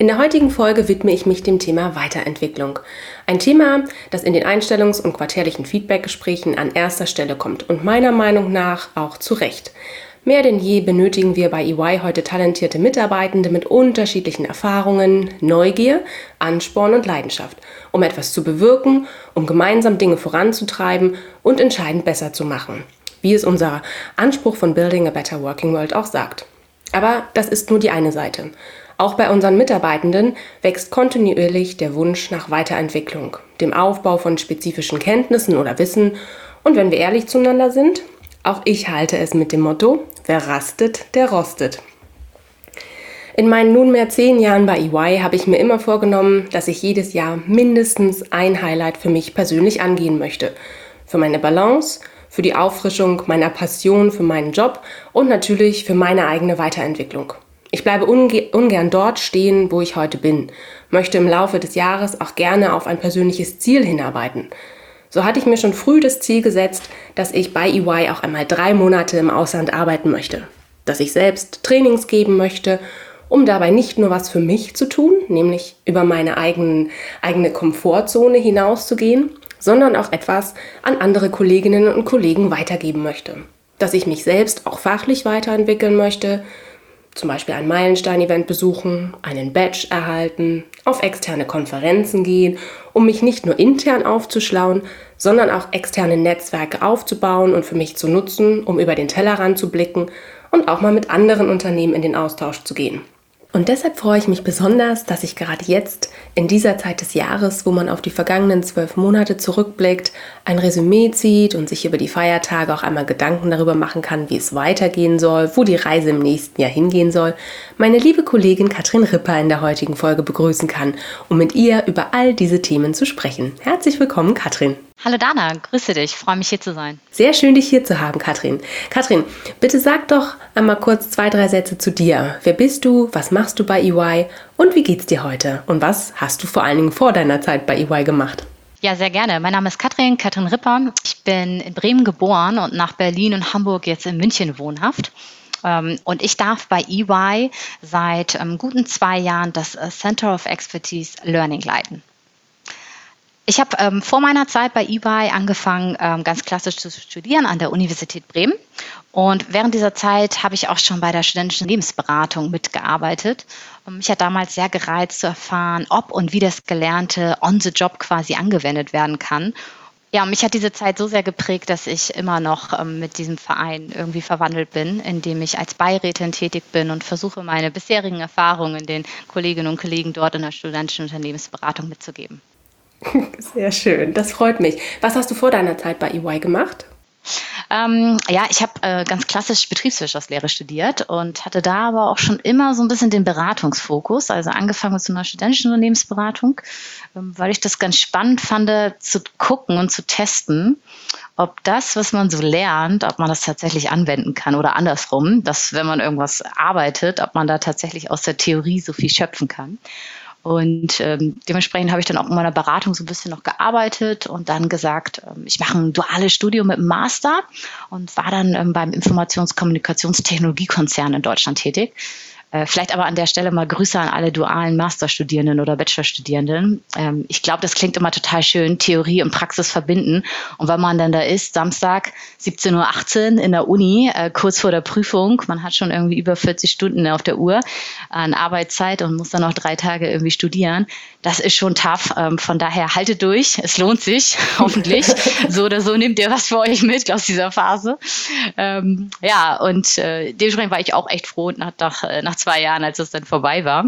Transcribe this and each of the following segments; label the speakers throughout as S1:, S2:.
S1: In der heutigen Folge widme ich mich dem Thema Weiterentwicklung. Ein Thema, das in den Einstellungs- und quartärlichen Feedbackgesprächen an erster Stelle kommt und meiner Meinung nach auch zu Recht. Mehr denn je benötigen wir bei EY heute talentierte Mitarbeitende mit unterschiedlichen Erfahrungen, Neugier, Ansporn und Leidenschaft, um etwas zu bewirken, um gemeinsam Dinge voranzutreiben und entscheidend besser zu machen wie es unser Anspruch von Building a Better Working World auch sagt. Aber das ist nur die eine Seite. Auch bei unseren Mitarbeitenden wächst kontinuierlich der Wunsch nach Weiterentwicklung, dem Aufbau von spezifischen Kenntnissen oder Wissen und wenn wir ehrlich zueinander sind, auch ich halte es mit dem Motto, wer rastet, der rostet. In meinen nunmehr zehn Jahren bei EY habe ich mir immer vorgenommen, dass ich jedes Jahr mindestens ein Highlight für mich persönlich angehen möchte. Für meine Balance, für die Auffrischung meiner Passion für meinen Job und natürlich für meine eigene Weiterentwicklung. Ich bleibe unge ungern dort stehen, wo ich heute bin, möchte im Laufe des Jahres auch gerne auf ein persönliches Ziel hinarbeiten. So hatte ich mir schon früh das Ziel gesetzt, dass ich bei EY auch einmal drei Monate im Ausland arbeiten möchte, dass ich selbst Trainings geben möchte, um dabei nicht nur was für mich zu tun, nämlich über meine eigenen, eigene Komfortzone hinauszugehen, sondern auch etwas an andere Kolleginnen und Kollegen weitergeben möchte. Dass ich mich selbst auch fachlich weiterentwickeln möchte, zum Beispiel ein Meilenstein-Event besuchen, einen Badge erhalten, auf externe Konferenzen gehen, um mich nicht nur intern aufzuschlauen, sondern auch externe Netzwerke aufzubauen und für mich zu nutzen, um über den Tellerrand zu blicken und auch mal mit anderen Unternehmen in den Austausch zu gehen. Und deshalb freue ich mich besonders, dass ich gerade jetzt in dieser Zeit des Jahres, wo man auf die vergangenen zwölf Monate zurückblickt, ein Resümee zieht und sich über die Feiertage auch einmal Gedanken darüber machen kann, wie es weitergehen soll, wo die Reise im nächsten Jahr hingehen soll, meine liebe Kollegin Katrin Ripper in der heutigen Folge begrüßen kann, um mit ihr über all diese Themen zu sprechen. Herzlich willkommen, Katrin.
S2: Hallo Dana, grüße dich, freue mich hier zu sein.
S1: Sehr schön, dich hier zu haben, Katrin. Katrin, bitte sag doch einmal kurz zwei, drei Sätze zu dir. Wer bist du, was machst du bei EY und wie geht's dir heute? Und was hast du vor allen Dingen vor deiner Zeit bei EY gemacht?
S2: Ja, sehr gerne. Mein Name ist Katrin, Katrin Ripper. Ich bin in Bremen geboren und nach Berlin und Hamburg jetzt in München wohnhaft. Ähm, und ich darf bei EY seit ähm, guten zwei Jahren das äh, Center of Expertise Learning leiten. Ich habe ähm, vor meiner Zeit bei eBay angefangen, ähm, ganz klassisch zu studieren an der Universität Bremen. Und während dieser Zeit habe ich auch schon bei der studentischen Lebensberatung mitgearbeitet. Und mich hat damals sehr gereizt zu erfahren, ob und wie das Gelernte on the job quasi angewendet werden kann. Ja, mich hat diese Zeit so sehr geprägt, dass ich immer noch ähm, mit diesem Verein irgendwie verwandelt bin, indem ich als Beirätin tätig bin und versuche, meine bisherigen Erfahrungen den Kolleginnen und Kollegen dort in der studentischen Unternehmensberatung mitzugeben.
S1: Sehr schön, das freut mich. Was hast du vor deiner Zeit bei EY gemacht?
S2: Ähm, ja, ich habe äh, ganz klassisch Betriebswirtschaftslehre studiert und hatte da aber auch schon immer so ein bisschen den Beratungsfokus, also angefangen mit so einer studentischen Unternehmensberatung, ähm, weil ich das ganz spannend fand, zu gucken und zu testen, ob das, was man so lernt, ob man das tatsächlich anwenden kann oder andersrum, dass wenn man irgendwas arbeitet, ob man da tatsächlich aus der Theorie so viel schöpfen kann. Und ähm, dementsprechend habe ich dann auch in meiner Beratung so ein bisschen noch gearbeitet und dann gesagt, ähm, ich mache ein duales Studium mit einem Master und war dann ähm, beim Informationskommunikationstechnologiekonzern in Deutschland tätig. Äh, vielleicht aber an der Stelle mal Grüße an alle dualen Masterstudierenden oder Bachelorstudierenden. Ähm, ich glaube, das klingt immer total schön, Theorie und Praxis verbinden. Und wenn man dann da ist, Samstag 17.18 Uhr in der Uni, äh, kurz vor der Prüfung, man hat schon irgendwie über 40 Stunden auf der Uhr an Arbeitszeit und muss dann noch drei Tage irgendwie studieren. Das ist schon tough. Ähm, von daher haltet durch, es lohnt sich, hoffentlich. so oder so nehmt ihr was für euch mit aus dieser Phase. Ähm, ja, und äh, dementsprechend war ich auch echt froh nach, nach, nach zwei Jahren, als es dann vorbei war.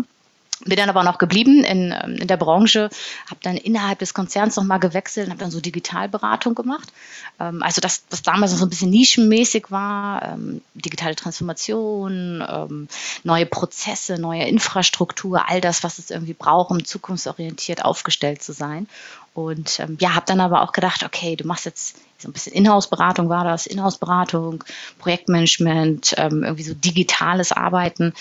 S2: bin dann aber noch geblieben in, ähm, in der Branche, habe dann innerhalb des Konzerns nochmal gewechselt und habe dann so Digitalberatung gemacht. Ähm, also das, was damals noch so ein bisschen nischenmäßig war, ähm, digitale Transformation, neue Prozesse, neue Infrastruktur, all das, was es irgendwie braucht, um zukunftsorientiert aufgestellt zu sein. Und ähm, ja, habe dann aber auch gedacht, okay, du machst jetzt so ein bisschen Inhouse-Beratung war das, Inhouse-Beratung, Projektmanagement, ähm, irgendwie so digitales Arbeiten.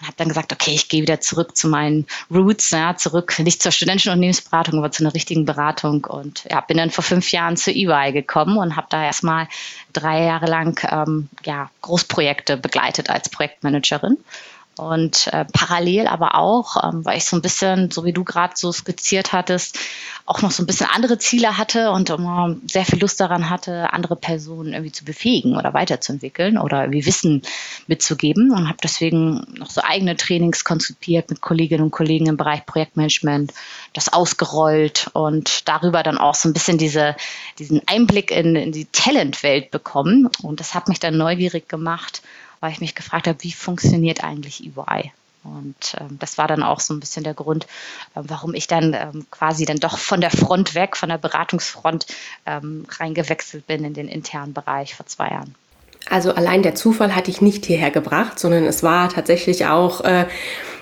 S2: Und habe dann gesagt, okay, ich gehe wieder zurück zu meinen Roots, ja, zurück nicht zur studentischen Unternehmensberatung, aber zu einer richtigen Beratung. Und ja, bin dann vor fünf Jahren zu EY gekommen und habe da erstmal drei Jahre lang ähm, ja, Großprojekte begleitet als Projektmanagerin und äh, parallel aber auch, ähm, weil ich so ein bisschen, so wie du gerade so skizziert hattest, auch noch so ein bisschen andere Ziele hatte und immer sehr viel Lust daran hatte, andere Personen irgendwie zu befähigen oder weiterzuentwickeln oder irgendwie Wissen mitzugeben und habe deswegen noch so eigene Trainings konzipiert mit Kolleginnen und Kollegen im Bereich Projektmanagement, das ausgerollt und darüber dann auch so ein bisschen diese, diesen Einblick in, in die Talentwelt bekommen. Und das hat mich dann neugierig gemacht, weil ich mich gefragt habe, wie funktioniert eigentlich EY? Und ähm, das war dann auch so ein bisschen der Grund, äh, warum ich dann ähm, quasi dann doch von der Front weg, von der Beratungsfront ähm, reingewechselt bin in den internen Bereich vor zwei Jahren.
S1: Also allein der Zufall hat dich nicht hierher gebracht, sondern es war tatsächlich auch äh,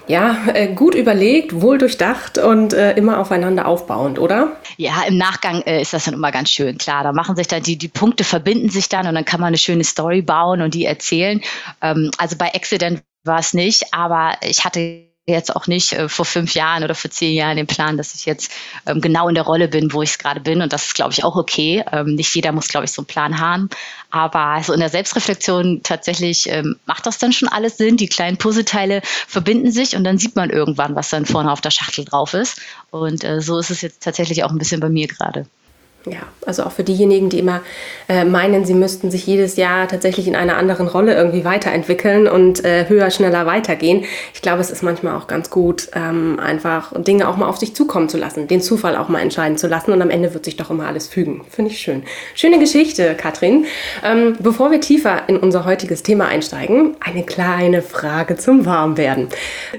S1: ja, äh, gut überlegt, wohl durchdacht und äh, immer aufeinander aufbauend, oder?
S2: Ja, im Nachgang äh, ist das dann immer ganz schön, klar. Da machen sich dann die, die Punkte verbinden sich dann und dann kann man eine schöne Story bauen und die erzählen. Ähm, also bei Accident war es nicht, aber ich hatte jetzt auch nicht äh, vor fünf Jahren oder vor zehn Jahren den Plan, dass ich jetzt ähm, genau in der Rolle bin, wo ich gerade bin. Und das ist, glaube ich, auch okay. Ähm, nicht jeder muss, glaube ich, so einen Plan haben. Aber so in der Selbstreflexion tatsächlich ähm, macht das dann schon alles Sinn. Die kleinen Puzzleteile verbinden sich und dann sieht man irgendwann, was dann vorne auf der Schachtel drauf ist. Und äh, so ist es jetzt tatsächlich auch ein bisschen bei mir gerade.
S1: Ja, also auch für diejenigen, die immer äh, meinen, sie müssten sich jedes Jahr tatsächlich in einer anderen Rolle irgendwie weiterentwickeln und äh, höher, schneller weitergehen. Ich glaube, es ist manchmal auch ganz gut, ähm, einfach Dinge auch mal auf sich zukommen zu lassen, den Zufall auch mal entscheiden zu lassen und am Ende wird sich doch immer alles fügen. Finde ich schön. Schöne Geschichte, Katrin. Ähm, bevor wir tiefer in unser heutiges Thema einsteigen, eine kleine Frage zum Warmwerden.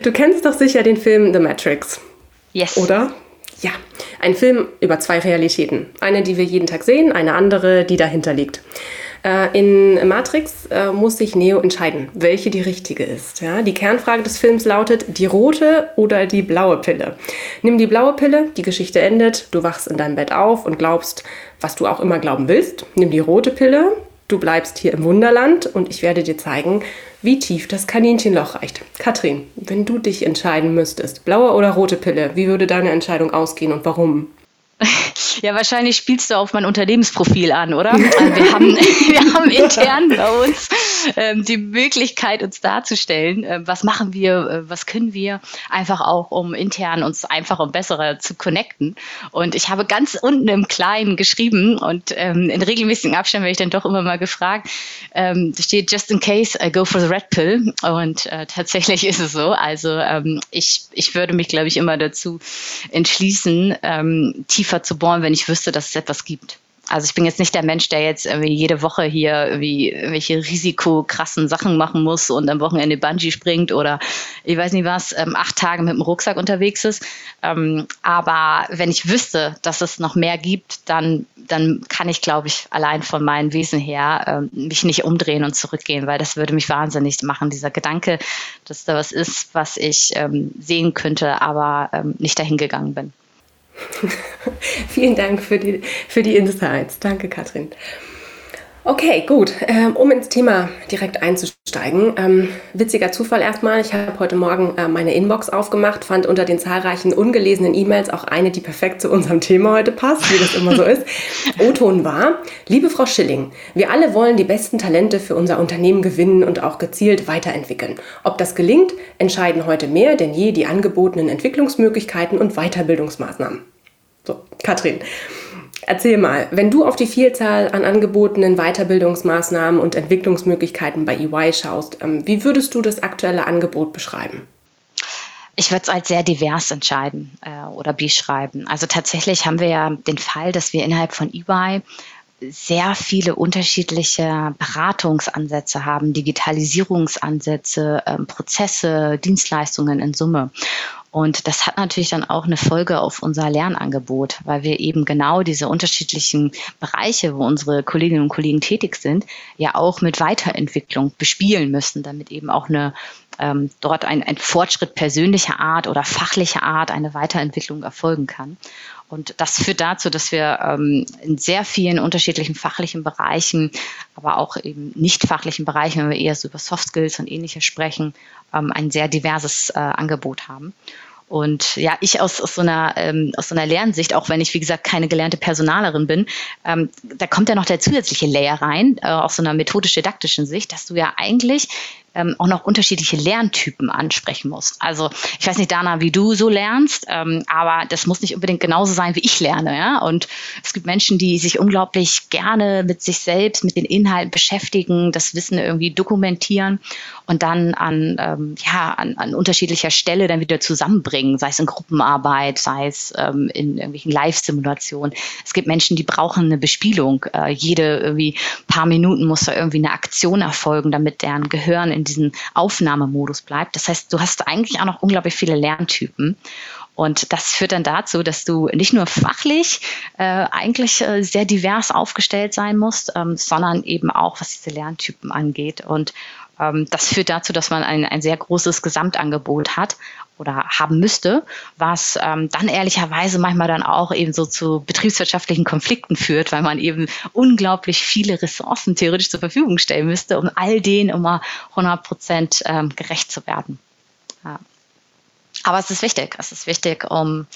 S1: Du kennst doch sicher den Film The Matrix.
S2: Yes.
S1: Oder? Ja, ein Film über zwei Realitäten. Eine, die wir jeden Tag sehen, eine andere, die dahinter liegt. Äh, in Matrix äh, muss sich Neo entscheiden, welche die richtige ist. Die Kernfrage des Films lautet, die rote oder die blaue Pille. Nimm die blaue Pille, die Geschichte endet, du wachst in deinem Bett auf und glaubst, was du auch immer glauben willst. Nimm die rote Pille, du bleibst hier im Wunderland und ich werde dir zeigen, wie tief das Kaninchenloch reicht. Katrin, wenn du dich entscheiden müsstest, blaue oder rote Pille, wie würde deine Entscheidung ausgehen und warum?
S2: Ja, wahrscheinlich spielst du auf mein Unternehmensprofil an, oder? Also wir, haben, wir haben intern bei uns ähm, die Möglichkeit, uns darzustellen, äh, was machen wir, äh, was können wir, einfach auch, um intern uns einfacher und besser zu connecten. Und ich habe ganz unten im Kleinen geschrieben und ähm, in regelmäßigen Abständen werde ich dann doch immer mal gefragt, ähm, da steht just in case I go for the red pill. Und äh, tatsächlich ist es so. Also ähm, ich, ich würde mich, glaube ich, immer dazu entschließen, ähm, tiefer zu bohren, wenn ich wüsste, dass es etwas gibt. Also ich bin jetzt nicht der Mensch, der jetzt irgendwie jede Woche hier irgendwie irgendwelche risikokrassen Sachen machen muss und am Wochenende Bungee springt oder ich weiß nicht was, ähm, acht Tage mit dem Rucksack unterwegs ist. Ähm, aber wenn ich wüsste, dass es noch mehr gibt, dann, dann kann ich, glaube ich, allein von meinem Wesen her ähm, mich nicht umdrehen und zurückgehen, weil das würde mich wahnsinnig machen. Dieser Gedanke, dass da was ist, was ich ähm, sehen könnte, aber ähm, nicht dahin gegangen bin.
S1: Vielen Dank für die, für die Insights. Danke, Katrin. Okay, gut. Ähm, um ins Thema direkt einzusteigen. Ähm, witziger Zufall erstmal. Ich habe heute Morgen äh, meine Inbox aufgemacht, fand unter den zahlreichen ungelesenen E-Mails auch eine, die perfekt zu unserem Thema heute passt, wie das immer so ist. O-Ton war, liebe Frau Schilling, wir alle wollen die besten Talente für unser Unternehmen gewinnen und auch gezielt weiterentwickeln. Ob das gelingt, entscheiden heute mehr denn je die angebotenen Entwicklungsmöglichkeiten und Weiterbildungsmaßnahmen. So, Katrin. Erzähl mal, wenn du auf die Vielzahl an angebotenen Weiterbildungsmaßnahmen und Entwicklungsmöglichkeiten bei EY schaust, ähm, wie würdest du das aktuelle Angebot beschreiben?
S2: Ich würde es als sehr divers entscheiden äh, oder beschreiben. Also tatsächlich haben wir ja den Fall, dass wir innerhalb von EY sehr viele unterschiedliche Beratungsansätze haben, Digitalisierungsansätze, ähm, Prozesse, Dienstleistungen in Summe. Und das hat natürlich dann auch eine Folge auf unser Lernangebot, weil wir eben genau diese unterschiedlichen Bereiche, wo unsere Kolleginnen und Kollegen tätig sind, ja auch mit Weiterentwicklung bespielen müssen, damit eben auch eine ähm, dort ein, ein Fortschritt persönlicher Art oder fachlicher Art, eine Weiterentwicklung erfolgen kann. Und das führt dazu, dass wir ähm, in sehr vielen unterschiedlichen fachlichen Bereichen, aber auch eben nicht fachlichen Bereichen, wenn wir eher so über Soft Skills und ähnliches sprechen, ähm, ein sehr diverses äh, Angebot haben. Und ja, ich aus, aus, so einer, ähm, aus so einer Lernsicht, auch wenn ich, wie gesagt, keine gelernte Personalerin bin, ähm, da kommt ja noch der zusätzliche Layer rein, äh, aus so einer methodisch-didaktischen Sicht, dass du ja eigentlich ähm, auch noch unterschiedliche Lerntypen ansprechen muss. Also ich weiß nicht, Dana, wie du so lernst, ähm, aber das muss nicht unbedingt genauso sein, wie ich lerne. Ja? Und es gibt Menschen, die sich unglaublich gerne mit sich selbst, mit den Inhalten beschäftigen, das Wissen irgendwie dokumentieren und dann an, ähm, ja, an, an unterschiedlicher Stelle dann wieder zusammenbringen, sei es in Gruppenarbeit, sei es ähm, in irgendwelchen Live-Simulationen. Es gibt Menschen, die brauchen eine Bespielung. Äh, jede irgendwie paar Minuten muss da irgendwie eine Aktion erfolgen, damit deren Gehirn in diesen Aufnahmemodus bleibt. Das heißt, du hast eigentlich auch noch unglaublich viele Lerntypen. Und das führt dann dazu, dass du nicht nur fachlich äh, eigentlich äh, sehr divers aufgestellt sein musst, ähm, sondern eben auch, was diese Lerntypen angeht. Und das führt dazu, dass man ein, ein sehr großes Gesamtangebot hat oder haben müsste, was ähm, dann ehrlicherweise manchmal dann auch eben so zu betriebswirtschaftlichen Konflikten führt, weil man eben unglaublich viele Ressourcen theoretisch zur Verfügung stellen müsste, um all denen immer 100 Prozent ähm, gerecht zu werden. Ja. Aber es ist wichtig, es ist wichtig, um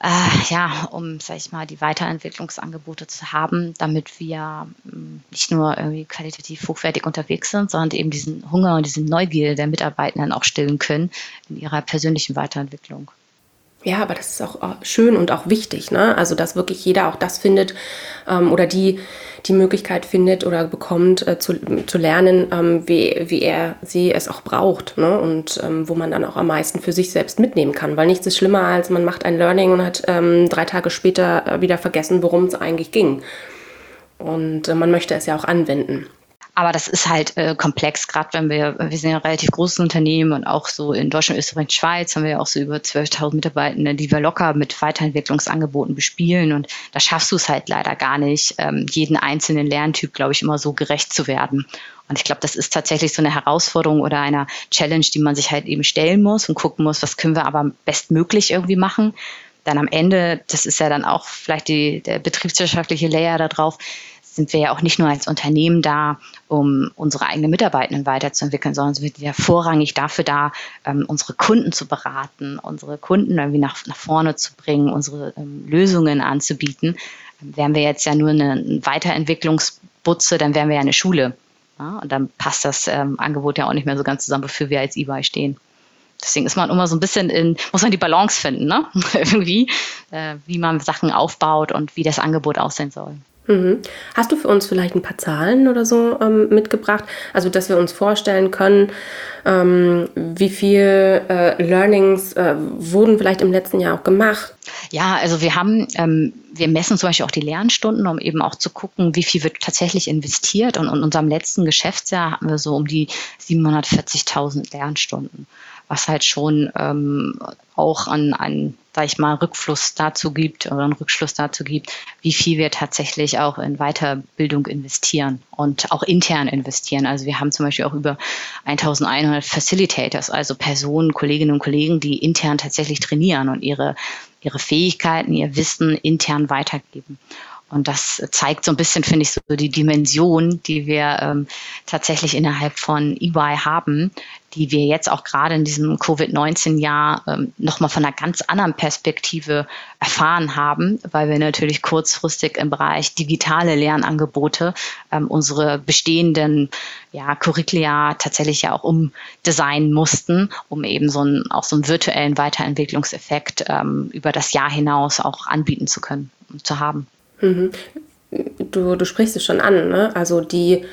S2: äh, ja, um, sag ich mal, die Weiterentwicklungsangebote zu haben, damit wir mh, mm, nicht nur irgendwie qualitativ hochwertig unterwegs sind, sondern eben diesen Hunger und diese Neugier der Mitarbeitenden auch stillen können in ihrer persönlichen Weiterentwicklung.
S1: Ja, aber das ist auch schön und auch wichtig, ne? Also dass wirklich jeder auch das findet ähm, oder die die Möglichkeit findet oder bekommt äh, zu, zu lernen, ähm, wie, wie er sie es auch braucht, ne? Und ähm, wo man dann auch am meisten für sich selbst mitnehmen kann. Weil nichts ist schlimmer, als man macht ein Learning und hat ähm, drei Tage später äh, wieder vergessen, worum es eigentlich ging. Und äh, man möchte es ja auch anwenden.
S2: Aber das ist halt äh, komplex, gerade wenn wir, wir sind ja ein relativ großes Unternehmen und auch so in Deutschland, Österreich, Schweiz haben wir ja auch so über 12.000 Mitarbeitende, die wir locker mit Weiterentwicklungsangeboten bespielen. Und da schaffst du es halt leider gar nicht, ähm, jeden einzelnen Lerntyp, glaube ich, immer so gerecht zu werden. Und ich glaube, das ist tatsächlich so eine Herausforderung oder eine Challenge, die man sich halt eben stellen muss und gucken muss, was können wir aber bestmöglich irgendwie machen. Dann am Ende, das ist ja dann auch vielleicht die, der betriebswirtschaftliche Layer da drauf, sind wir ja auch nicht nur als Unternehmen da, um unsere eigenen Mitarbeitenden weiterzuentwickeln, sondern sind wir vorrangig dafür da, ähm, unsere Kunden zu beraten, unsere Kunden irgendwie nach, nach vorne zu bringen, unsere ähm, Lösungen anzubieten. Ähm, wären wir jetzt ja nur eine Weiterentwicklungsbutze, dann wären wir ja eine Schule. Ja? Und dann passt das ähm, Angebot ja auch nicht mehr so ganz zusammen, wofür wir als EY stehen. Deswegen ist man immer so ein bisschen in, muss man die Balance finden, ne? Irgendwie, äh, wie man Sachen aufbaut und wie das Angebot aussehen soll.
S1: Mhm. Hast du für uns vielleicht ein paar Zahlen oder so ähm, mitgebracht? Also, dass wir uns vorstellen können, ähm, wie viel äh, Learnings äh, wurden vielleicht im letzten Jahr auch gemacht?
S2: Ja, also wir haben, ähm, wir messen zum Beispiel auch die Lernstunden, um eben auch zu gucken, wie viel wird tatsächlich investiert. Und in unserem letzten Geschäftsjahr hatten wir so um die 740.000 Lernstunden was halt schon ähm, auch an, an, sag ich mal, Rückfluss dazu gibt oder einen Rückschluss dazu gibt, wie viel wir tatsächlich auch in Weiterbildung investieren und auch intern investieren. Also wir haben zum Beispiel auch über 1100 Facilitators, also Personen, Kolleginnen und Kollegen, die intern tatsächlich trainieren und ihre, ihre Fähigkeiten, ihr Wissen intern weitergeben. Und das zeigt so ein bisschen, finde ich, so die Dimension, die wir ähm, tatsächlich innerhalb von EY haben, die wir jetzt auch gerade in diesem Covid-19-Jahr ähm, nochmal von einer ganz anderen Perspektive erfahren haben, weil wir natürlich kurzfristig im Bereich digitale Lernangebote ähm, unsere bestehenden ja, Curricula tatsächlich ja auch umdesignen mussten, um eben so einen, auch so einen virtuellen Weiterentwicklungseffekt ähm, über das Jahr hinaus auch anbieten zu können und zu haben.
S1: Mhm. Du, du sprichst es schon an, ne? Also die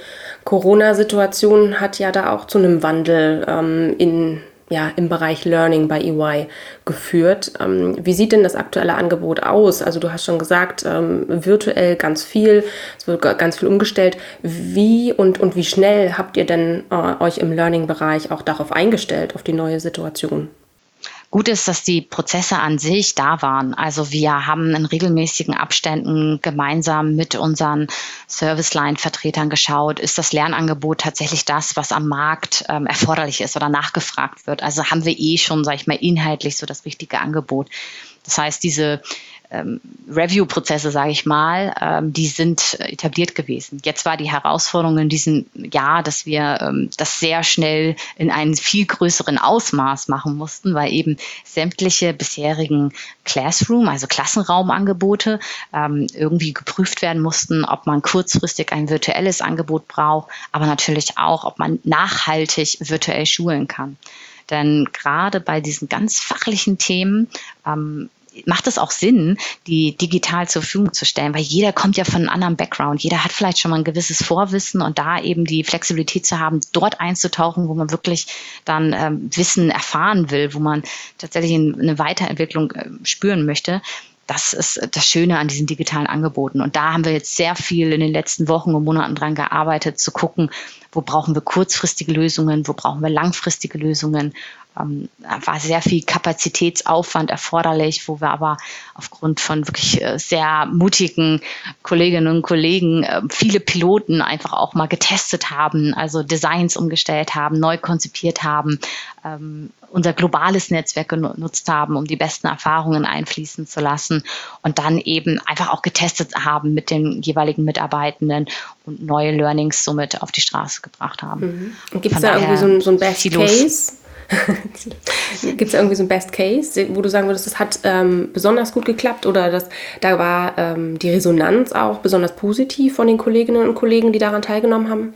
S1: Corona-Situation hat ja da auch zu einem Wandel ähm, in, ja, im Bereich Learning bei EY geführt. Ähm, wie sieht denn das aktuelle Angebot aus? Also du hast schon gesagt, ähm, virtuell ganz viel, es wird ganz viel umgestellt. Wie und, und wie schnell habt ihr denn äh, euch im Learning-Bereich auch darauf eingestellt, auf die neue Situation?
S2: Gut ist, dass die Prozesse an sich da waren. Also wir haben in regelmäßigen Abständen gemeinsam mit unseren Serviceline-Vertretern geschaut, ist das Lernangebot tatsächlich das, was am Markt ähm, erforderlich ist oder nachgefragt wird. Also haben wir eh schon, sage ich mal, inhaltlich so das richtige Angebot. Das heißt, diese ähm, Review-Prozesse, sage ich mal, ähm, die sind etabliert gewesen. Jetzt war die Herausforderung in diesem Jahr, dass wir ähm, das sehr schnell in einem viel größeren Ausmaß machen mussten, weil eben sämtliche bisherigen Classroom, also Klassenraumangebote, ähm, irgendwie geprüft werden mussten, ob man kurzfristig ein virtuelles Angebot braucht, aber natürlich auch, ob man nachhaltig virtuell schulen kann. Denn gerade bei diesen ganz fachlichen Themen ähm, macht es auch Sinn, die digital zur Verfügung zu stellen, weil jeder kommt ja von einem anderen Background. Jeder hat vielleicht schon mal ein gewisses Vorwissen und da eben die Flexibilität zu haben, dort einzutauchen, wo man wirklich dann ähm, Wissen erfahren will, wo man tatsächlich eine Weiterentwicklung äh, spüren möchte. Das ist das Schöne an diesen digitalen Angeboten. Und da haben wir jetzt sehr viel in den letzten Wochen und Monaten dran gearbeitet, zu gucken, wo brauchen wir kurzfristige Lösungen, wo brauchen wir langfristige Lösungen ähm, war sehr viel Kapazitätsaufwand erforderlich, wo wir aber aufgrund von wirklich äh, sehr mutigen Kolleginnen und Kollegen äh, viele Piloten einfach auch mal getestet haben, also Designs umgestellt haben, neu konzipiert haben, ähm, unser globales Netzwerk genutzt haben, um die besten Erfahrungen einfließen zu lassen und dann eben einfach auch getestet haben mit den jeweiligen Mitarbeitenden und neue Learnings somit auf die Straße gebracht haben.
S1: Mhm. Gibt es da irgendwie so ein, so ein Best Case? Gibt es irgendwie so ein Best Case, wo du sagen würdest, das hat ähm, besonders gut geklappt oder das, da war ähm, die Resonanz auch besonders positiv von den Kolleginnen und Kollegen, die daran teilgenommen haben?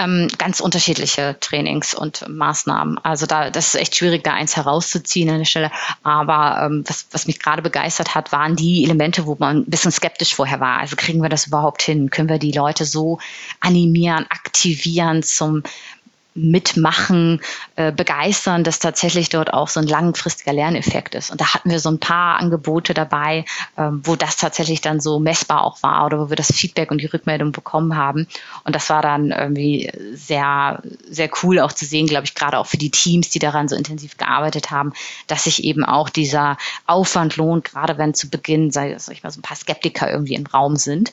S2: Ähm, ganz unterschiedliche Trainings und Maßnahmen. Also da, das ist echt schwierig, da eins herauszuziehen an der Stelle. Aber ähm, was, was mich gerade begeistert hat, waren die Elemente, wo man ein bisschen skeptisch vorher war. Also kriegen wir das überhaupt hin? Können wir die Leute so animieren, aktivieren zum mitmachen, äh, begeistern, dass tatsächlich dort auch so ein langfristiger Lerneffekt ist. Und da hatten wir so ein paar Angebote dabei, ähm, wo das tatsächlich dann so messbar auch war oder wo wir das Feedback und die Rückmeldung bekommen haben. Und das war dann irgendwie sehr, sehr cool auch zu sehen, glaube ich, gerade auch für die Teams, die daran so intensiv gearbeitet haben, dass sich eben auch dieser Aufwand lohnt, gerade wenn zu Beginn, sag ich mal, so ein paar Skeptiker irgendwie im Raum sind.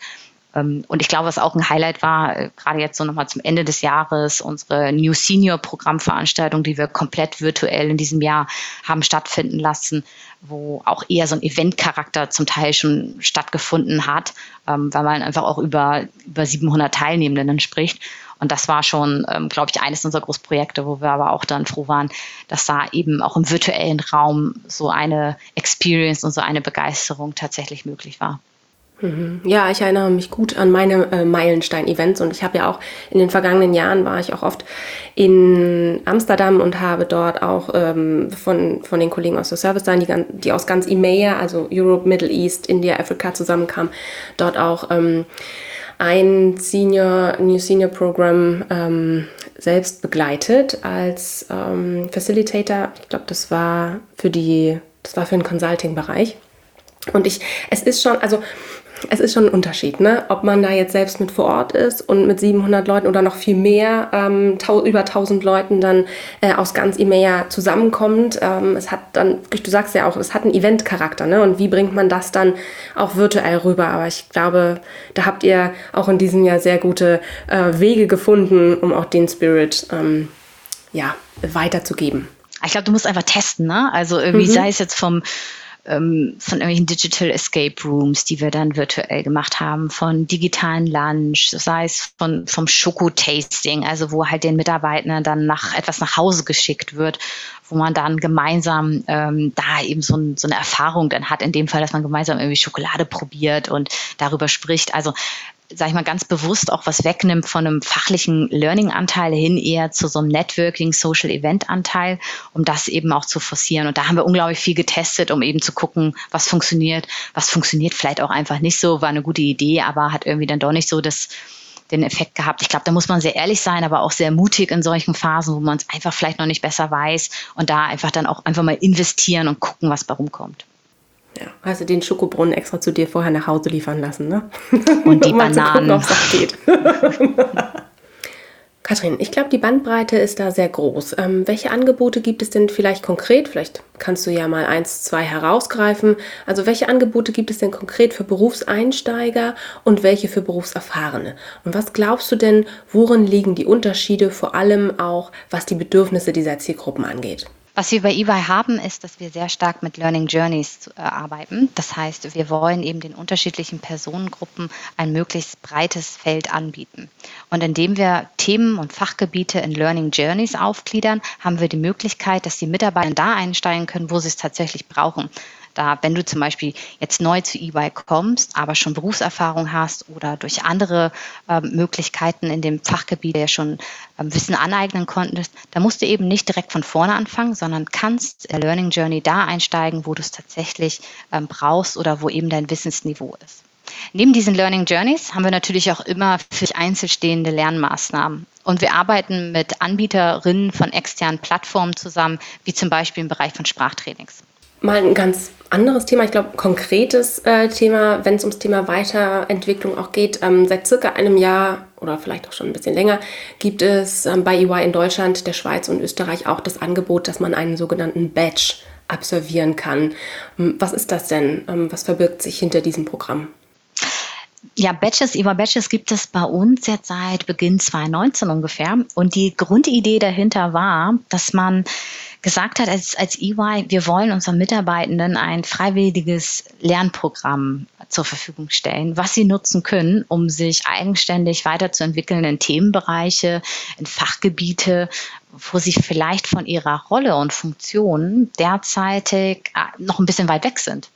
S2: Ähm, und ich glaube, was auch ein Highlight war, äh, gerade jetzt so nochmal zum Ende des Jahres, unsere New Senior Programmveranstaltung, die wir komplett virtuell in diesem Jahr haben stattfinden lassen, wo auch eher so ein Eventcharakter zum Teil schon stattgefunden hat, ähm, weil man einfach auch über, über 700 Teilnehmenden spricht. Und das war schon, ähm, glaube ich, eines unserer Großprojekte, wo wir aber auch dann froh waren, dass da eben auch im virtuellen Raum so eine Experience und so eine Begeisterung tatsächlich möglich war.
S1: Mhm. Ja, ich erinnere mich gut an meine äh, Meilenstein-Events und ich habe ja auch in den vergangenen Jahren war ich auch oft in Amsterdam und habe dort auch ähm, von, von den Kollegen aus der Service Line, die, die aus ganz EMEA, also Europe, Middle East, India, Afrika zusammenkamen, dort auch ähm, ein Senior, New Senior Program ähm, selbst begleitet als ähm, Facilitator. Ich glaube, das war für die, das war für den Consulting-Bereich. Und ich, es ist schon, also es ist schon ein Unterschied, ne? ob man da jetzt selbst mit vor Ort ist und mit 700 Leuten oder noch viel mehr, ähm, über 1000 Leuten dann äh, aus ganz EMEA zusammenkommt. Ähm, es hat dann, du sagst ja auch, es hat einen Eventcharakter ne? und wie bringt man das dann auch virtuell rüber? Aber ich glaube, da habt ihr auch in diesem Jahr sehr gute äh, Wege gefunden, um auch den Spirit ähm, ja, weiterzugeben.
S2: Ich glaube, du musst einfach testen, ne? Also irgendwie mhm. sei es jetzt vom ähm, von irgendwelchen Digital Escape Rooms, die wir dann virtuell gemacht haben, von digitalen Lunch, sei es von, vom Schokotasting, also wo halt den Mitarbeitern dann nach etwas nach Hause geschickt wird, wo man dann gemeinsam ähm, da eben so, ein, so eine Erfahrung dann hat, in dem Fall, dass man gemeinsam irgendwie Schokolade probiert und darüber spricht. Also sage ich mal, ganz bewusst auch was wegnimmt von einem fachlichen Learning-Anteil hin eher zu so einem Networking, Social-Event-Anteil, um das eben auch zu forcieren. Und da haben wir unglaublich viel getestet, um eben zu gucken, was funktioniert, was funktioniert vielleicht auch einfach nicht so, war eine gute Idee, aber hat irgendwie dann doch nicht so das, den Effekt gehabt. Ich glaube, da muss man sehr ehrlich sein, aber auch sehr mutig in solchen Phasen, wo man es einfach vielleicht noch nicht besser weiß und da einfach dann auch einfach mal investieren und gucken, was bei rumkommt.
S1: Ja, hast du den Schokobrunnen extra zu dir vorher nach Hause liefern lassen, ne?
S2: Und die um Bananen. Gucken,
S1: geht. Kathrin, ich glaube, die Bandbreite ist da sehr groß. Ähm, welche Angebote gibt es denn vielleicht konkret? Vielleicht kannst du ja mal eins, zwei herausgreifen. Also welche Angebote gibt es denn konkret für Berufseinsteiger und welche für Berufserfahrene? Und was glaubst du denn, worin liegen die Unterschiede, vor allem auch was die Bedürfnisse dieser Zielgruppen angeht?
S2: Was wir bei EY haben, ist, dass wir sehr stark mit Learning Journeys äh, arbeiten. Das heißt, wir wollen eben den unterschiedlichen Personengruppen ein möglichst breites Feld anbieten. Und indem wir Themen und Fachgebiete in Learning Journeys aufgliedern, haben wir die Möglichkeit, dass die Mitarbeiter da einsteigen können, wo sie es tatsächlich brauchen da, wenn du zum Beispiel jetzt neu zu EY kommst, aber schon Berufserfahrung hast oder durch andere äh, Möglichkeiten in dem Fachgebiet ja schon ähm, Wissen aneignen konntest, da musst du eben nicht direkt von vorne anfangen, sondern kannst der Learning Journey da einsteigen, wo du es tatsächlich ähm, brauchst oder wo eben dein Wissensniveau ist. Neben diesen Learning Journeys haben wir natürlich auch immer für einzelstehende Lernmaßnahmen. Und wir arbeiten mit Anbieterinnen von externen Plattformen zusammen, wie zum Beispiel im Bereich von Sprachtrainings.
S1: Mal ein ganz anderes Thema, ich glaube, konkretes äh, Thema, wenn es ums Thema Weiterentwicklung auch geht. Ähm, seit circa einem Jahr oder vielleicht auch schon ein bisschen länger gibt es ähm, bei EY in Deutschland, der Schweiz und Österreich auch das Angebot, dass man einen sogenannten Badge absolvieren kann. Ähm, was ist das denn? Ähm, was verbirgt sich hinter diesem Programm?
S2: Ja, Badges, über Badges gibt es bei uns jetzt seit Beginn 2019 ungefähr. Und die Grundidee dahinter war, dass man gesagt hat als, als EY, wir wollen unseren Mitarbeitenden ein freiwilliges Lernprogramm zur Verfügung stellen, was sie nutzen können, um sich eigenständig weiterzuentwickeln in Themenbereiche, in Fachgebiete, wo sie vielleicht von ihrer Rolle und Funktion derzeitig äh, noch ein bisschen weit weg sind.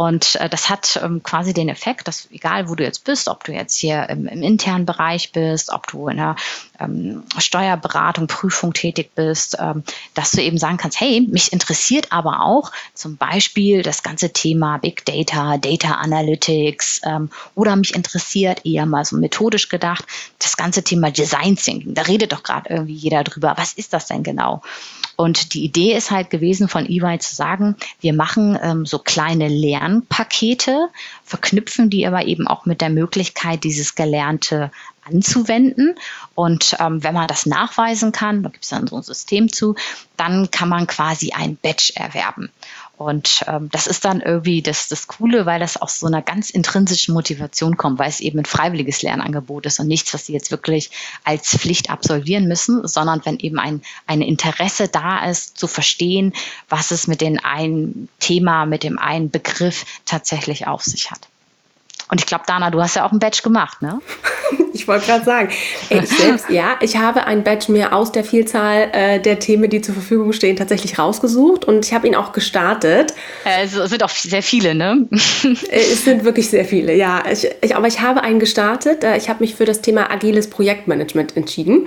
S2: Und äh, das hat ähm, quasi den Effekt, dass egal wo du jetzt bist, ob du jetzt hier im, im internen Bereich bist, ob du in der ähm, Steuerberatung, Prüfung tätig bist, ähm, dass du eben sagen kannst, hey, mich interessiert aber auch zum Beispiel das ganze Thema Big Data, Data Analytics ähm, oder mich interessiert eher mal so methodisch gedacht das ganze Thema Design Thinking. Da redet doch gerade irgendwie jeder drüber. Was ist das denn genau? Und die Idee ist halt gewesen von EY zu sagen, wir machen ähm, so kleine Lernpakete, verknüpfen die aber eben auch mit der Möglichkeit, dieses Gelernte anzuwenden. Und ähm, wenn man das nachweisen kann, da gibt es dann so ein System zu, dann kann man quasi ein Badge erwerben. Und ähm, das ist dann irgendwie das, das Coole, weil das aus so einer ganz intrinsischen Motivation kommt, weil es eben ein freiwilliges Lernangebot ist und nichts, was sie jetzt wirklich als Pflicht absolvieren müssen, sondern wenn eben ein, ein Interesse da ist, zu verstehen, was es mit dem einen Thema, mit dem einen Begriff tatsächlich auf sich hat. Und ich glaube, Dana, du hast ja auch ein Badge gemacht, ne?
S1: ich wollte gerade sagen, ich selbst, ja, ich habe ein Badge mir aus der Vielzahl äh, der Themen, die zur Verfügung stehen, tatsächlich rausgesucht und ich habe ihn auch gestartet.
S2: Also, es sind auch sehr viele, ne?
S1: Äh, es sind wirklich sehr viele, ja. Ich, ich, aber ich habe einen gestartet. Äh, ich habe mich für das Thema agiles Projektmanagement entschieden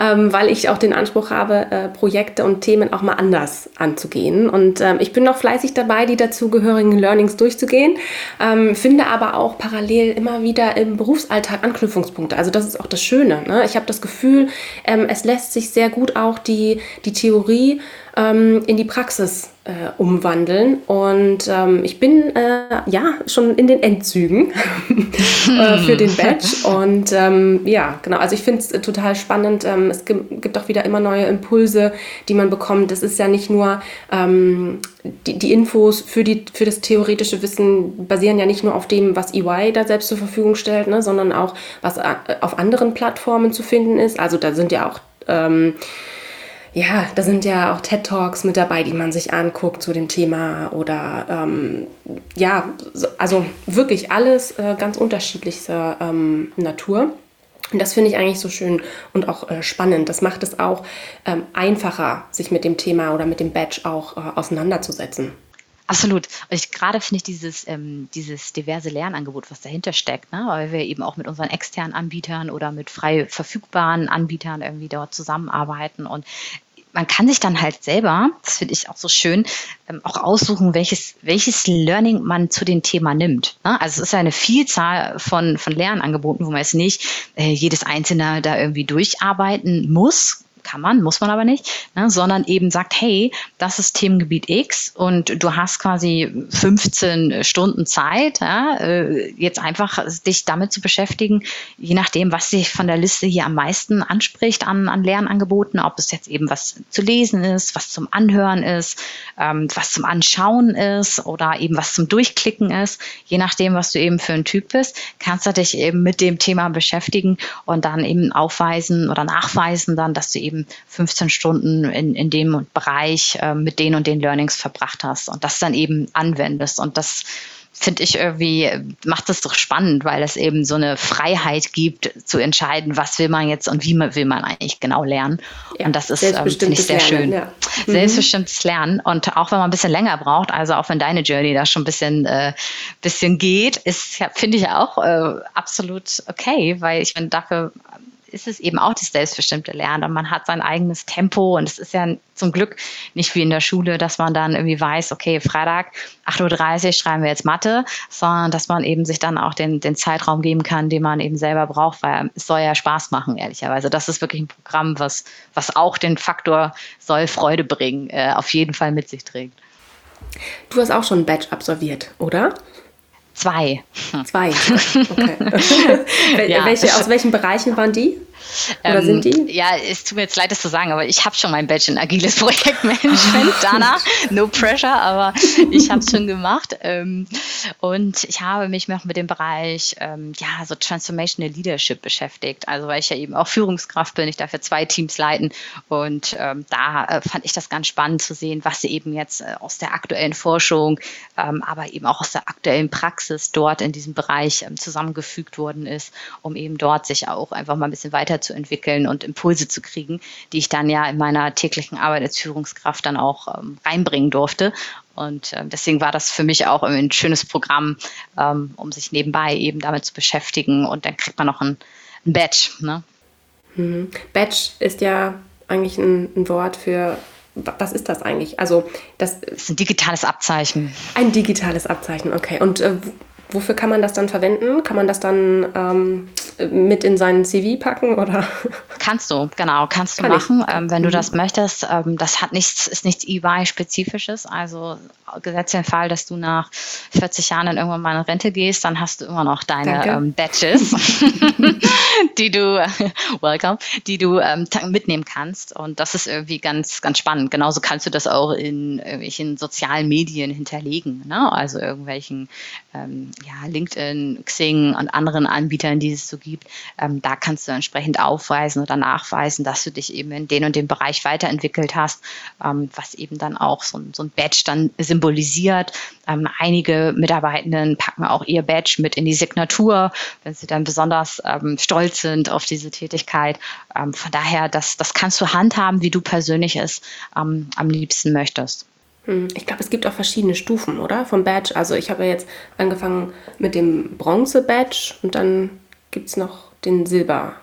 S1: ähm, weil ich auch den Anspruch habe, äh, Projekte und Themen auch mal anders anzugehen. Und ähm, ich bin noch fleißig dabei, die dazugehörigen Learnings durchzugehen, ähm, finde aber auch parallel immer wieder im Berufsalltag Anknüpfungspunkte. Also das ist auch das Schöne. Ne? Ich habe das Gefühl, ähm, es lässt sich sehr gut auch die, die Theorie ähm, in die Praxis äh, umwandeln. Und ähm, ich bin äh, ja schon in den Endzügen äh, für den Badge. Und ähm, ja, genau, also ich finde es total spannend. Ähm, es gibt auch wieder immer neue Impulse, die man bekommt. Es ist ja nicht nur ähm, die, die, Infos für, die, für das theoretische Wissen basieren ja nicht nur auf dem, was EY da selbst zur Verfügung stellt, ne, sondern auch, was äh, auf anderen Plattformen zu finden ist. Also da sind ja auch ähm, ja, da sind ja auch TED Talks mit dabei, die man sich anguckt zu dem Thema oder ähm, ja, also wirklich alles äh, ganz unterschiedlichster ähm, Natur. Und das finde ich eigentlich so schön und auch äh, spannend. Das macht es auch ähm, einfacher, sich mit dem Thema oder mit dem Badge auch äh, auseinanderzusetzen.
S2: Absolut. Und ich, gerade finde ich dieses, ähm, dieses diverse Lernangebot, was dahinter steckt, ne? weil wir eben auch mit unseren externen Anbietern oder mit frei verfügbaren Anbietern irgendwie dort zusammenarbeiten. Und man kann sich dann halt selber, das finde ich auch so schön, ähm, auch aussuchen, welches, welches Learning man zu dem Thema nimmt. Ne? Also es ist eine Vielzahl von, von Lernangeboten, wo man jetzt nicht äh, jedes einzelne da irgendwie durcharbeiten muss, kann man, muss man aber nicht, ne, sondern eben sagt, hey, das ist Themengebiet X und du hast quasi 15 Stunden Zeit, ja, äh, jetzt einfach dich damit zu beschäftigen, je nachdem, was dich von der Liste hier am meisten anspricht an, an Lernangeboten, ob es jetzt eben was zu lesen ist, was zum Anhören ist, ähm, was zum Anschauen ist oder eben was zum Durchklicken ist, je nachdem, was du eben für ein Typ bist, kannst du dich eben mit dem Thema beschäftigen und dann eben aufweisen oder nachweisen dann, dass du eben 15 Stunden in, in dem Bereich äh, mit den und den Learnings verbracht hast und das dann eben anwendest. Und das finde ich irgendwie, macht das doch spannend, weil es eben so eine Freiheit gibt, zu entscheiden, was will man jetzt und wie will man eigentlich genau lernen. Ja, und das ist, ähm, finde ich, sehr Lernen, schön. Ja. Mhm. Selbstbestimmtes Lernen. Und auch wenn man ein bisschen länger braucht, also auch wenn deine Journey da schon ein bisschen, äh, bisschen geht, ist, finde ich auch äh, absolut okay, weil ich finde, dafür ist es eben auch das selbstbestimmte Lernen und man hat sein eigenes Tempo und es ist ja zum Glück nicht wie in der Schule, dass man dann irgendwie weiß, okay, Freitag 8.30 Uhr schreiben wir jetzt Mathe, sondern dass man eben sich dann auch den, den Zeitraum geben kann, den man eben selber braucht, weil es soll ja Spaß machen, ehrlicherweise. Das ist wirklich ein Programm, was, was auch den Faktor soll Freude bringen, äh, auf jeden Fall mit sich trägt.
S1: Du hast auch schon ein Badge absolviert, oder?
S2: Zwei.
S1: Zwei. Okay. ja. Welche, aus welchen Bereichen waren die? Oder
S2: sind die? Ähm, ja, es tut mir jetzt leid, das zu sagen, aber ich habe schon mein Badge in agiles Projektmanagement. Dana, no pressure, aber ich habe es schon gemacht. Ähm, und ich habe mich noch mit dem Bereich ähm, ja, so Transformational Leadership beschäftigt. Also weil ich ja eben auch Führungskraft bin, ich darf ja zwei Teams leiten. Und ähm, da äh, fand ich das ganz spannend zu sehen, was eben jetzt äh, aus der aktuellen Forschung, ähm, aber eben auch aus der aktuellen Praxis dort in diesem Bereich ähm, zusammengefügt worden ist, um eben dort sich auch einfach mal ein bisschen weiter weiterzuentwickeln und Impulse zu kriegen, die ich dann ja in meiner täglichen Arbeit als Führungskraft dann auch ähm, reinbringen durfte. Und äh, deswegen war das für mich auch ein schönes Programm, ähm, um sich nebenbei eben damit zu beschäftigen. Und dann kriegt man noch ein, ein Badge. Ne?
S1: Mhm. Badge ist ja eigentlich ein, ein Wort für was ist das eigentlich? Also das, das
S2: ist ein digitales Abzeichen.
S1: Ein digitales Abzeichen, okay. Und äh, wofür kann man das dann verwenden? Kann man das dann ähm, mit in seinen CV packen oder?
S2: Kannst du, genau, kannst du Kann machen, ähm, wenn du mhm. das möchtest. Ähm, das hat nichts, ist nichts EY-spezifisches. Also gesetzt den Fall, dass du nach 40 Jahren dann irgendwann mal in Rente gehst, dann hast du immer noch deine ähm, Badges, die du, welcome, die du ähm, mitnehmen kannst. Und das ist irgendwie ganz, ganz spannend. Genauso kannst du das auch in irgendwelchen sozialen Medien hinterlegen. Ne? Also irgendwelchen ähm, ja, LinkedIn, Xing und anderen Anbietern, die es so gibt. Ähm, da kannst du entsprechend aufweisen oder nachweisen, dass du dich eben in den und dem Bereich weiterentwickelt hast, ähm, was eben dann auch so, so ein Badge dann symbolisiert. Ähm, einige Mitarbeitenden packen auch ihr Badge mit in die Signatur, wenn sie dann besonders ähm, stolz sind auf diese Tätigkeit. Ähm, von daher, das, das kannst du handhaben, wie du persönlich es am liebsten möchtest.
S1: Hm, ich glaube, es gibt auch verschiedene Stufen, oder? Vom Badge. Also ich habe ja jetzt angefangen mit dem Bronze-Badge und dann gibt es noch den Silber.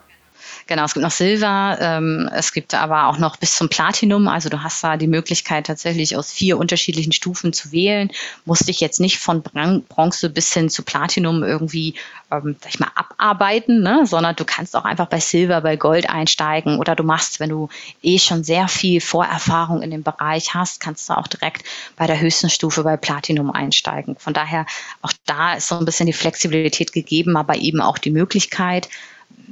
S2: Genau, es gibt noch Silber, ähm, es gibt aber auch noch bis zum Platinum. Also du hast da die Möglichkeit tatsächlich aus vier unterschiedlichen Stufen zu wählen. Musst dich jetzt nicht von Bronze bis hin zu Platinum irgendwie, ähm, sag ich mal, abarbeiten, ne? sondern du kannst auch einfach bei Silber, bei Gold einsteigen oder du machst, wenn du eh schon sehr viel Vorerfahrung in dem Bereich hast, kannst du auch direkt bei der höchsten Stufe bei Platinum einsteigen. Von daher auch da ist so ein bisschen die Flexibilität gegeben, aber eben auch die Möglichkeit,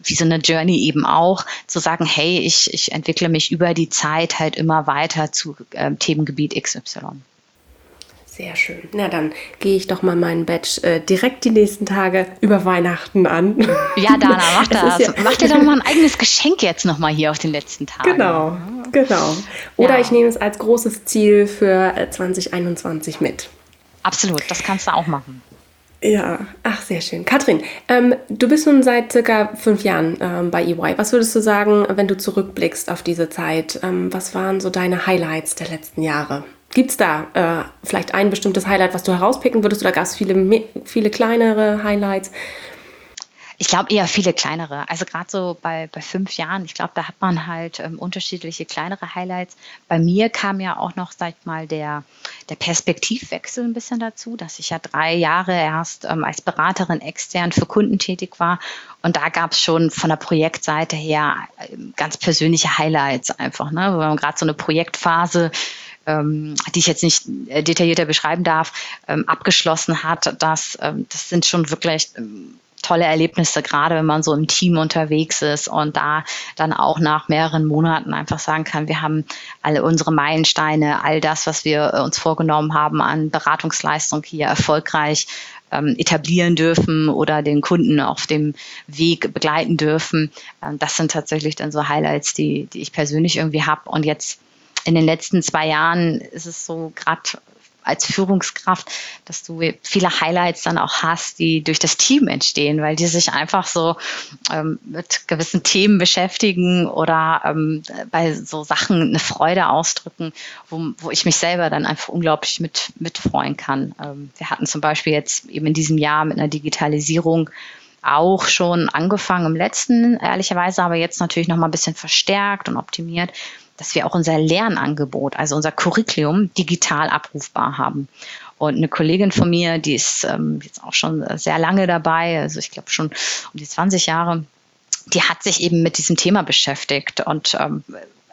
S2: wie so eine Journey eben auch, zu sagen, hey, ich, ich entwickle mich über die Zeit halt immer weiter zu äh, Themengebiet XY.
S1: Sehr schön. Na dann gehe ich doch mal meinen Badge äh, direkt die nächsten Tage über Weihnachten an.
S2: Ja, Dana, mach das. Ja mach dir doch mal ein eigenes Geschenk jetzt nochmal hier auf den letzten Tagen.
S1: Genau, genau. Oder ja. ich nehme es als großes Ziel für 2021 äh, mit.
S2: Absolut, das kannst du auch machen.
S1: Ja, ach, sehr schön. Katrin, ähm, du bist nun seit circa fünf Jahren ähm, bei EY. Was würdest du sagen, wenn du zurückblickst auf diese Zeit? Ähm, was waren so deine Highlights der letzten Jahre? Gibt es da äh, vielleicht ein bestimmtes Highlight, was du herauspicken würdest, oder gab es viele, viele kleinere Highlights?
S2: Ich glaube eher viele kleinere. Also gerade so bei, bei fünf Jahren, ich glaube, da hat man halt ähm, unterschiedliche kleinere Highlights. Bei mir kam ja auch noch, sag ich mal, der, der Perspektivwechsel ein bisschen dazu, dass ich ja drei Jahre erst ähm, als Beraterin extern für Kunden tätig war. Und da gab es schon von der Projektseite her ähm, ganz persönliche Highlights einfach, ne? wo man gerade so eine Projektphase ähm, die ich jetzt nicht äh, detaillierter beschreiben darf, ähm, abgeschlossen hat, das, das sind schon wirklich tolle Erlebnisse, gerade wenn man so im Team unterwegs ist und da dann auch nach mehreren Monaten einfach sagen kann, wir haben alle unsere Meilensteine, all das, was wir uns vorgenommen haben an Beratungsleistung hier erfolgreich ähm, etablieren dürfen oder den Kunden auf dem Weg begleiten dürfen. Ähm, das sind tatsächlich dann so Highlights, die, die ich persönlich irgendwie habe. Und jetzt in den letzten zwei Jahren ist es so gerade als Führungskraft, dass du viele Highlights dann auch hast, die durch das Team entstehen, weil die sich einfach so ähm, mit gewissen Themen beschäftigen oder ähm, bei so Sachen eine Freude ausdrücken, wo, wo ich mich selber dann einfach unglaublich mit, mitfreuen kann. Ähm, wir hatten zum Beispiel jetzt eben in diesem Jahr mit einer Digitalisierung auch schon angefangen im letzten, ehrlicherweise, aber jetzt natürlich noch mal ein bisschen verstärkt und optimiert dass wir auch unser Lernangebot, also unser Curriculum digital abrufbar haben. Und eine Kollegin von mir, die ist ähm, jetzt auch schon sehr lange dabei, also ich glaube schon um die 20 Jahre, die hat sich eben mit diesem Thema beschäftigt und ähm,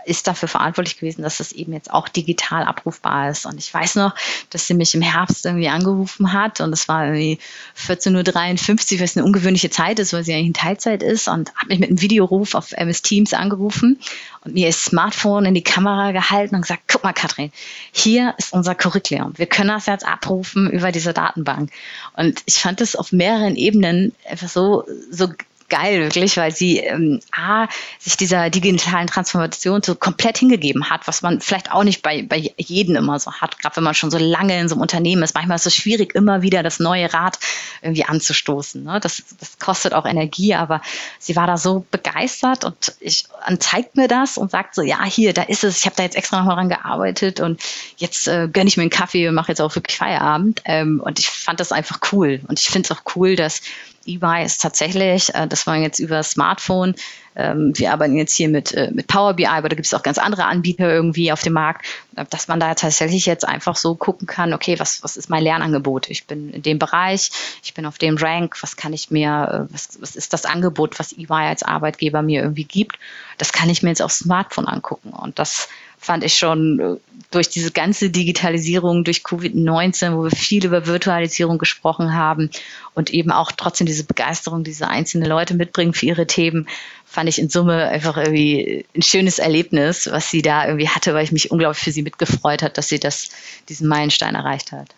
S2: ist dafür verantwortlich gewesen, dass es eben jetzt auch digital abrufbar ist. Und ich weiß noch, dass sie mich im Herbst irgendwie angerufen hat und es war irgendwie 14.53 Uhr, was eine ungewöhnliche Zeit ist, weil sie eigentlich in Teilzeit ist und hat mich mit einem Videoruf auf MS Teams angerufen und mir das Smartphone in die Kamera gehalten und gesagt, guck mal, Katrin, hier ist unser Curriculum. Wir können das jetzt abrufen über diese Datenbank. Und ich fand es auf mehreren Ebenen einfach so, so geil, wirklich, weil sie ähm, A, sich dieser digitalen Transformation so komplett hingegeben hat, was man vielleicht auch nicht bei, bei jedem immer so hat, gerade wenn man schon so lange in so einem Unternehmen ist. Manchmal ist es schwierig, immer wieder das neue Rad irgendwie anzustoßen. Ne? Das, das kostet auch Energie, aber sie war da so begeistert und ich und zeigt mir das und sagt so, ja, hier, da ist es, ich habe da jetzt extra nochmal dran gearbeitet und jetzt äh, gönne ich mir einen Kaffee und mache jetzt auch wirklich Feierabend. Ähm, und ich fand das einfach cool. Und ich finde es auch cool, dass EY ist tatsächlich, äh, das war jetzt über Smartphone. Ähm, wir arbeiten jetzt hier mit, äh, mit Power BI, aber da gibt es auch ganz andere Anbieter irgendwie auf dem Markt, äh, dass man da tatsächlich jetzt einfach so gucken kann, okay, was, was ist mein Lernangebot? Ich bin in dem Bereich, ich bin auf dem Rank, was kann ich mir, was, was ist das Angebot, was EY als Arbeitgeber mir irgendwie gibt? Das kann ich mir jetzt aufs Smartphone angucken. Und das fand ich schon äh, durch diese ganze Digitalisierung, durch Covid-19, wo wir viel über Virtualisierung gesprochen haben und eben auch trotzdem diese Begeisterung, diese einzelnen Leute mitbringen für ihre Themen, fand ich in Summe einfach irgendwie ein schönes Erlebnis, was sie da irgendwie hatte, weil ich mich unglaublich für sie mitgefreut hat, dass sie das, diesen Meilenstein erreicht hat.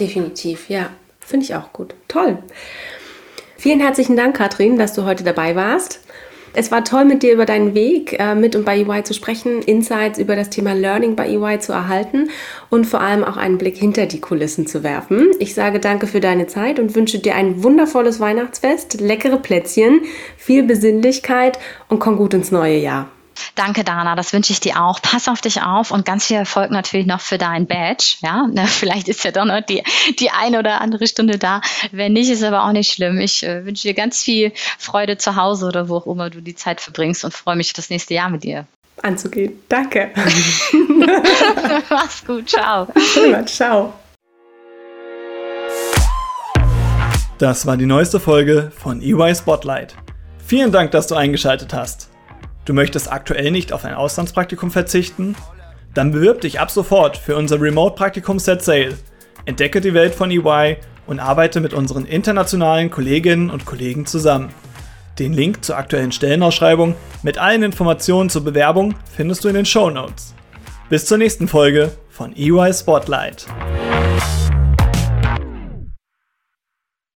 S1: Definitiv, ja. Finde ich auch gut. Toll. Vielen herzlichen Dank, Katrin, dass du heute dabei warst. Es war toll, mit dir über deinen Weg äh, mit und bei EY zu sprechen, Insights über das Thema Learning bei EY zu erhalten und vor allem auch einen Blick hinter die Kulissen zu werfen. Ich sage danke für deine Zeit und wünsche dir ein wundervolles Weihnachtsfest, leckere Plätzchen, viel Besinnlichkeit und komm gut ins neue Jahr.
S2: Danke, Dana. Das wünsche ich dir auch. Pass auf dich auf und ganz viel Erfolg natürlich noch für dein Badge. Ja, Na, vielleicht ist ja doch noch die, die eine oder andere Stunde da. Wenn nicht, ist aber auch nicht schlimm. Ich äh, wünsche dir ganz viel Freude zu Hause oder wo auch immer du die Zeit verbringst und freue mich das nächste Jahr mit dir
S1: anzugehen. Danke.
S2: Mach's gut. Ciao.
S1: Prima, ciao.
S3: Das war die neueste Folge von EY Spotlight. Vielen Dank, dass du eingeschaltet hast. Du möchtest aktuell nicht auf ein Auslandspraktikum verzichten? Dann bewirb dich ab sofort für unser Remote-Praktikum Set Sail. Entdecke die Welt von EY und arbeite mit unseren internationalen Kolleginnen und Kollegen zusammen. Den Link zur aktuellen Stellenausschreibung mit allen Informationen zur Bewerbung findest du in den Show Notes. Bis zur nächsten Folge von EY Spotlight.